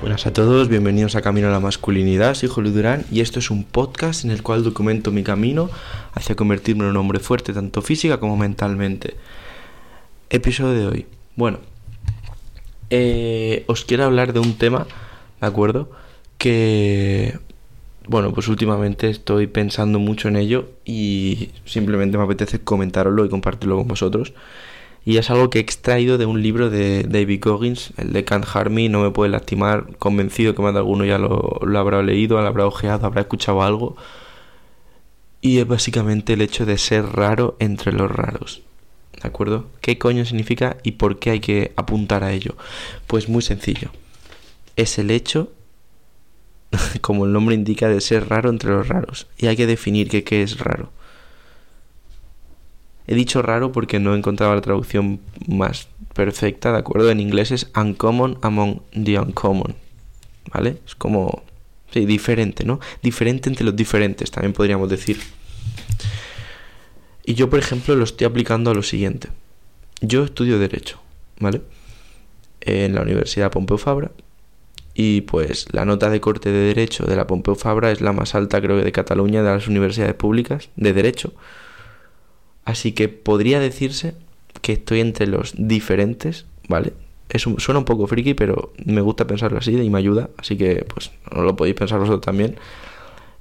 buenas a todos, bienvenidos a Camino a la Masculinidad, soy Julio Durán y esto es un podcast en el cual documento mi camino hacia convertirme en un hombre fuerte tanto física como mentalmente. Episodio de hoy. Bueno, eh, os quiero hablar de un tema, ¿de acuerdo? Que, bueno, pues últimamente estoy pensando mucho en ello y simplemente me apetece comentarlo y compartirlo con vosotros y es algo que he extraído de un libro de David Goggins, el de Can't Harm Me, No me puede lastimar, convencido que más de alguno ya lo, lo habrá leído, lo habrá ojeado, habrá escuchado algo. Y es básicamente el hecho de ser raro entre los raros. ¿De acuerdo? ¿Qué coño significa y por qué hay que apuntar a ello? Pues muy sencillo. Es el hecho, como el nombre indica, de ser raro entre los raros. Y hay que definir qué es raro. He dicho raro porque no he encontrado la traducción más perfecta, ¿de acuerdo? En inglés es uncommon among the uncommon, ¿vale? Es como, sí, diferente, ¿no? Diferente entre los diferentes, también podríamos decir. Y yo, por ejemplo, lo estoy aplicando a lo siguiente. Yo estudio Derecho, ¿vale? En la Universidad Pompeu Fabra. Y pues la nota de corte de Derecho de la Pompeu Fabra es la más alta, creo que de Cataluña, de las universidades públicas de Derecho. Así que podría decirse que estoy entre los diferentes, ¿vale? Es suena un poco friki, pero me gusta pensarlo así y me ayuda, así que pues no lo podéis pensar vosotros también.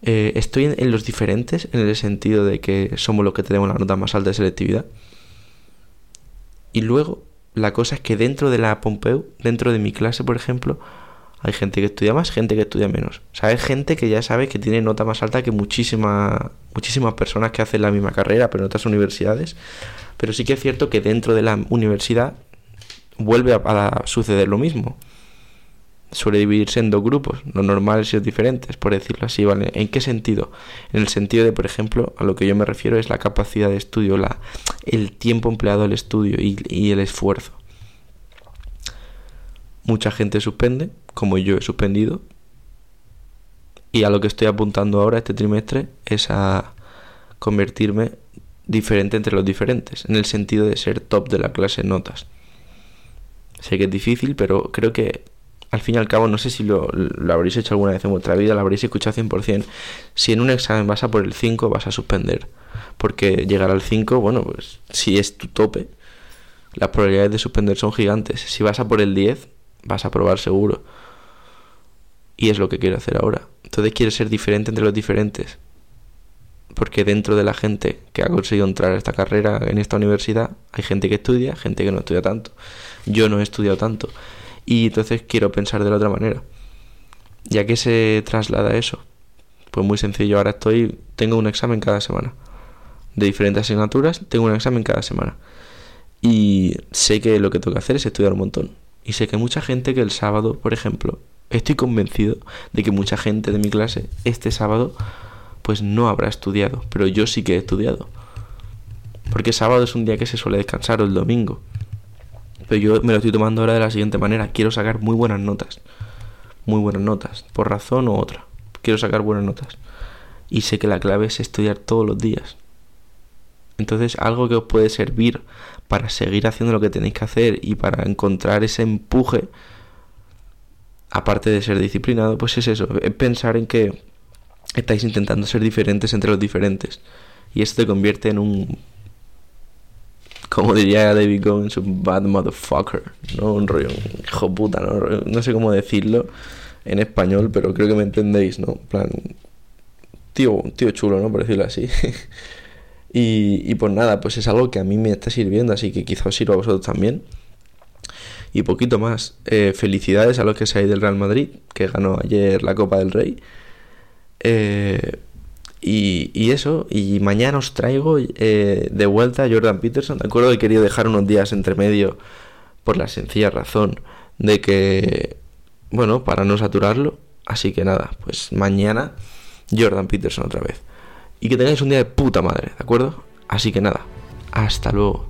Eh, estoy en, los diferentes en el sentido de que somos los que tenemos la nota más alta de selectividad. Y luego, la cosa es que dentro de la Pompeu, dentro de mi clase, por ejemplo, hay gente que estudia más, gente que estudia menos. O sea, hay gente que ya sabe que tiene nota más alta que muchísima, muchísimas personas que hacen la misma carrera, pero en otras universidades. Pero sí que es cierto que dentro de la universidad vuelve a, suceder lo mismo. Suele dividirse en dos grupos, los normales y los diferentes, por decirlo así, ¿vale? ¿En qué sentido? En el sentido de, por ejemplo, a lo que yo me refiero es la capacidad de estudio, la, el tiempo empleado al estudio y el esfuerzo. Mucha gente suspende, como yo he suspendido. Y a lo que estoy apuntando ahora este trimestre es a convertirme diferente entre los diferentes, en el sentido de ser top de la clase notas. Sé que es difícil, pero creo que al fin y al cabo, no sé si lo, lo habréis hecho alguna vez en vuestra vida, lo habréis escuchado 100%. Si en un examen vas a por el 5, vas a suspender. Porque llegar al 5, bueno, pues si es tu tope, las probabilidades de suspender son gigantes. Si vas a por el 10, vas a probar seguro. Y es lo que quiero hacer ahora. Entonces quiero ser diferente entre los diferentes. Porque dentro de la gente que ha conseguido entrar a esta carrera en esta universidad, hay gente que estudia, gente que no estudia tanto. Yo no he estudiado tanto. Y entonces quiero pensar de la otra manera. ¿Ya que se traslada eso? Pues muy sencillo, ahora estoy, tengo un examen cada semana. De diferentes asignaturas, tengo un examen cada semana. Y sé que lo que tengo que hacer es estudiar un montón. Y sé que mucha gente que el sábado, por ejemplo, estoy convencido de que mucha gente de mi clase este sábado pues no habrá estudiado, pero yo sí que he estudiado. Porque sábado es un día que se suele descansar o el domingo. Pero yo me lo estoy tomando ahora de la siguiente manera, quiero sacar muy buenas notas. Muy buenas notas, por razón u otra. Quiero sacar buenas notas. Y sé que la clave es estudiar todos los días. Entonces, algo que os puede servir para seguir haciendo lo que tenéis que hacer y para encontrar ese empuje, aparte de ser disciplinado, pues es eso, es pensar en que estáis intentando ser diferentes entre los diferentes. Y esto te convierte en un, como diría David Goins, un bad motherfucker, ¿no? Un rollo, un hijo puta, ¿no? No sé cómo decirlo en español, pero creo que me entendéis, ¿no? En plan, tío, tío chulo, ¿no? Por decirlo así. Y, pues nada, pues es algo que a mí me está sirviendo, así que quizás os sirva a vosotros también. Y poquito más. Eh, felicidades a los que seáis del Real Madrid, que ganó ayer la Copa del Rey. Eh, y, eso, y mañana os traigo eh, de vuelta a Jordan Peterson. De acuerdo, he querido dejar unos días entre medio por la sencilla razón de que, bueno, para no saturarlo. Así que nada, pues mañana Jordan Peterson otra vez y que tengáis un día de puta madre, ¿de acuerdo? Así que nada, hasta luego.